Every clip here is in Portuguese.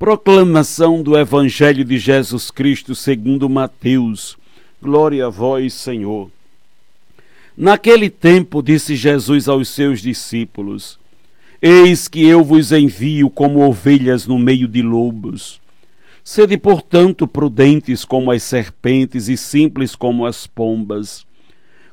Proclamação do Evangelho de Jesus Cristo segundo Mateus. Glória a vós, Senhor. Naquele tempo disse Jesus aos seus discípulos: Eis que eu vos envio como ovelhas no meio de lobos. Sede, portanto, prudentes como as serpentes e simples como as pombas.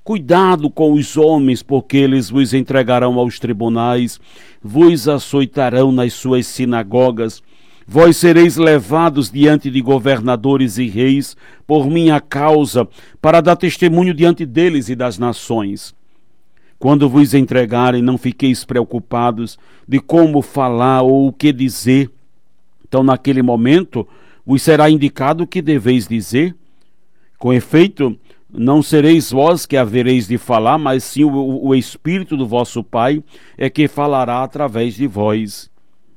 Cuidado com os homens, porque eles vos entregarão aos tribunais, vos açoitarão nas suas sinagogas, vós sereis levados diante de governadores e reis por minha causa, para dar testemunho diante deles e das nações. Quando vos entregarem, não fiqueis preocupados de como falar ou o que dizer. Então, naquele momento, vos será indicado o que deveis dizer. Com efeito, não sereis vós que havereis de falar, mas sim o, o Espírito do vosso Pai é que falará através de vós.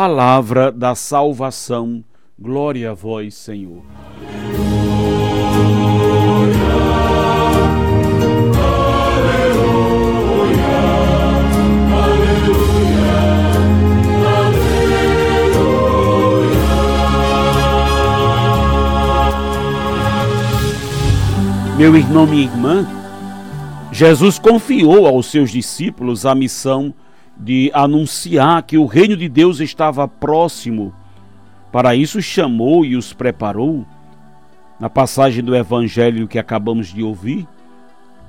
Palavra da salvação. Glória a vós, Senhor. Meu irmão, minha irmã, Jesus confiou aos seus discípulos a missão de anunciar que o reino de Deus estava próximo. Para isso, chamou e os preparou. Na passagem do evangelho que acabamos de ouvir,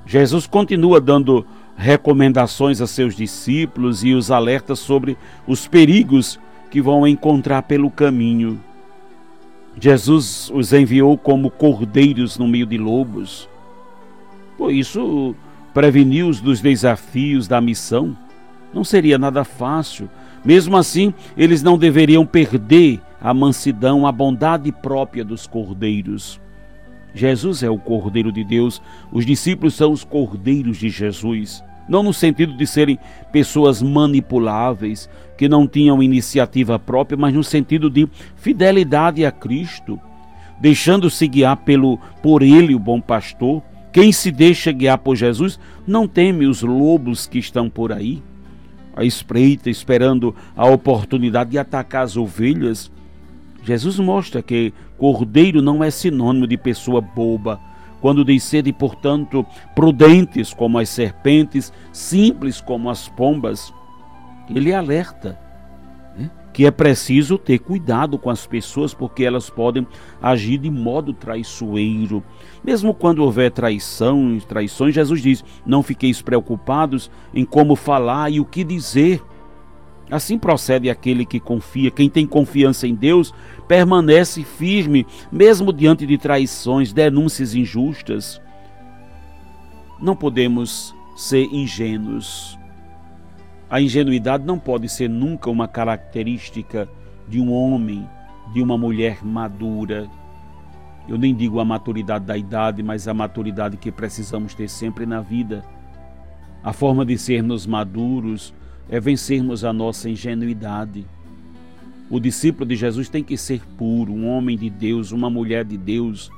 Jesus continua dando recomendações a seus discípulos e os alerta sobre os perigos que vão encontrar pelo caminho. Jesus os enviou como cordeiros no meio de lobos. Por isso, preveniu-os dos desafios da missão. Não seria nada fácil. Mesmo assim, eles não deveriam perder a mansidão, a bondade própria dos cordeiros. Jesus é o Cordeiro de Deus, os discípulos são os cordeiros de Jesus não no sentido de serem pessoas manipuláveis, que não tinham iniciativa própria, mas no sentido de fidelidade a Cristo, deixando-se guiar pelo por ele o bom pastor. Quem se deixa guiar por Jesus não teme os lobos que estão por aí, a espreita esperando a oportunidade de atacar as ovelhas. Jesus mostra que cordeiro não é sinônimo de pessoa boba, quando diz sede, portanto, prudentes como as serpentes, simples como as pombas, ele alerta que é preciso ter cuidado com as pessoas porque elas podem agir de modo traiçoeiro. Mesmo quando houver traição, traições, Jesus diz: não fiqueis preocupados em como falar e o que dizer Assim procede aquele que confia. Quem tem confiança em Deus permanece firme, mesmo diante de traições, denúncias injustas. Não podemos ser ingênuos. A ingenuidade não pode ser nunca uma característica de um homem, de uma mulher madura. Eu nem digo a maturidade da idade, mas a maturidade que precisamos ter sempre na vida. A forma de sermos maduros é vencermos a nossa ingenuidade. O discípulo de Jesus tem que ser puro, um homem de Deus, uma mulher de Deus,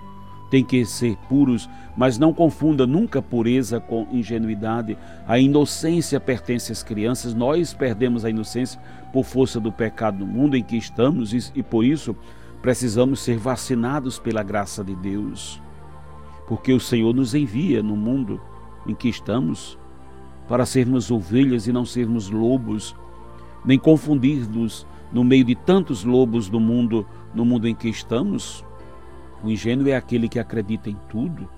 tem que ser puros, mas não confunda nunca pureza com ingenuidade. A inocência pertence às crianças, nós perdemos a inocência por força do pecado no mundo em que estamos e por isso precisamos ser vacinados pela graça de Deus. Porque o Senhor nos envia no mundo em que estamos para sermos ovelhas e não sermos lobos, nem confundir-nos no meio de tantos lobos do mundo, no mundo em que estamos. O ingênuo é aquele que acredita em tudo,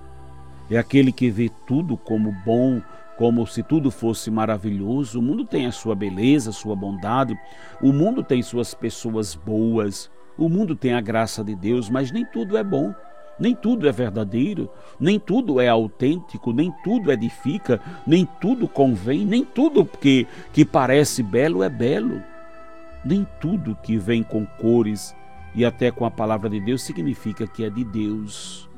é aquele que vê tudo como bom, como se tudo fosse maravilhoso. O mundo tem a sua beleza, a sua bondade, o mundo tem suas pessoas boas, o mundo tem a graça de Deus, mas nem tudo é bom. Nem tudo é verdadeiro, nem tudo é autêntico, nem tudo edifica, nem tudo convém, nem tudo que, que parece belo é belo. Nem tudo que vem com cores e até com a palavra de Deus significa que é de Deus.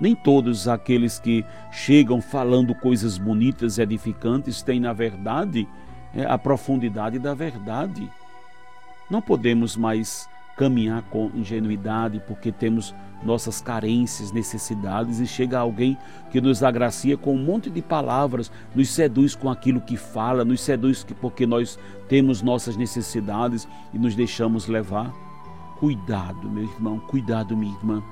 Nem todos aqueles que chegam falando coisas bonitas e edificantes têm, na verdade, é, a profundidade da verdade. Não podemos mais caminhar com ingenuidade porque temos nossas carências, necessidades e chega alguém que nos agracia com um monte de palavras, nos seduz com aquilo que fala, nos seduz porque nós temos nossas necessidades e nos deixamos levar. Cuidado, meu irmão, cuidado, minha irmã,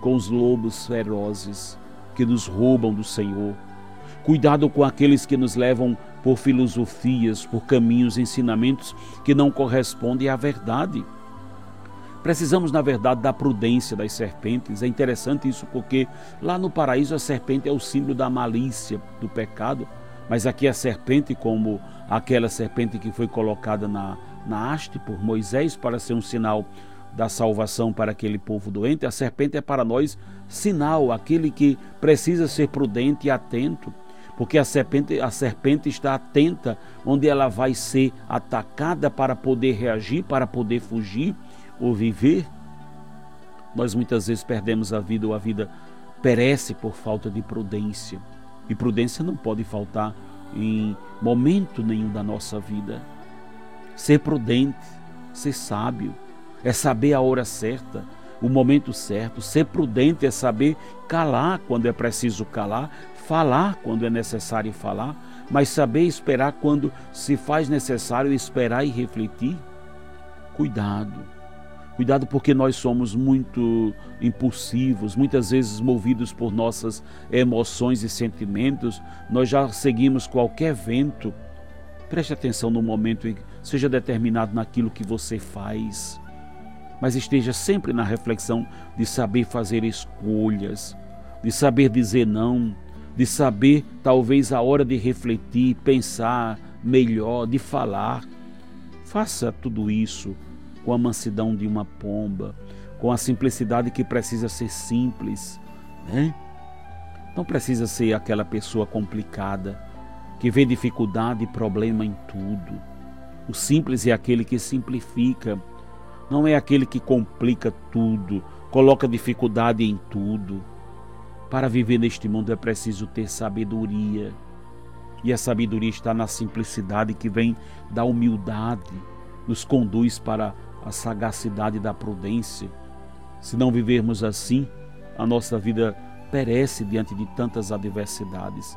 com os lobos ferozes que nos roubam do Senhor. Cuidado com aqueles que nos levam por filosofias, por caminhos, ensinamentos que não correspondem à verdade. Precisamos, na verdade, da prudência das serpentes. É interessante isso porque lá no paraíso a serpente é o símbolo da malícia, do pecado, mas aqui a serpente, como aquela serpente que foi colocada na, na haste por Moisés para ser um sinal da salvação para aquele povo doente, a serpente é para nós sinal, aquele que precisa ser prudente e atento, porque a serpente, a serpente está atenta onde ela vai ser atacada para poder reagir, para poder fugir ou viver, nós muitas vezes perdemos a vida ou a vida perece por falta de prudência. E prudência não pode faltar em momento nenhum da nossa vida. Ser prudente, ser sábio, é saber a hora certa, o momento certo. Ser prudente é saber calar quando é preciso calar, falar quando é necessário falar, mas saber esperar quando se faz necessário esperar e refletir. Cuidado Cuidado porque nós somos muito impulsivos, muitas vezes movidos por nossas emoções e sentimentos, nós já seguimos qualquer vento. Preste atenção no momento e seja determinado naquilo que você faz, mas esteja sempre na reflexão de saber fazer escolhas, de saber dizer não, de saber talvez a hora de refletir, pensar melhor, de falar. Faça tudo isso com a mansidão de uma pomba, com a simplicidade que precisa ser simples, né? Não precisa ser aquela pessoa complicada que vê dificuldade e problema em tudo. O simples é aquele que simplifica, não é aquele que complica tudo, coloca dificuldade em tudo. Para viver neste mundo é preciso ter sabedoria. E a sabedoria está na simplicidade que vem da humildade, nos conduz para a sagacidade da prudência. Se não vivermos assim, a nossa vida perece diante de tantas adversidades.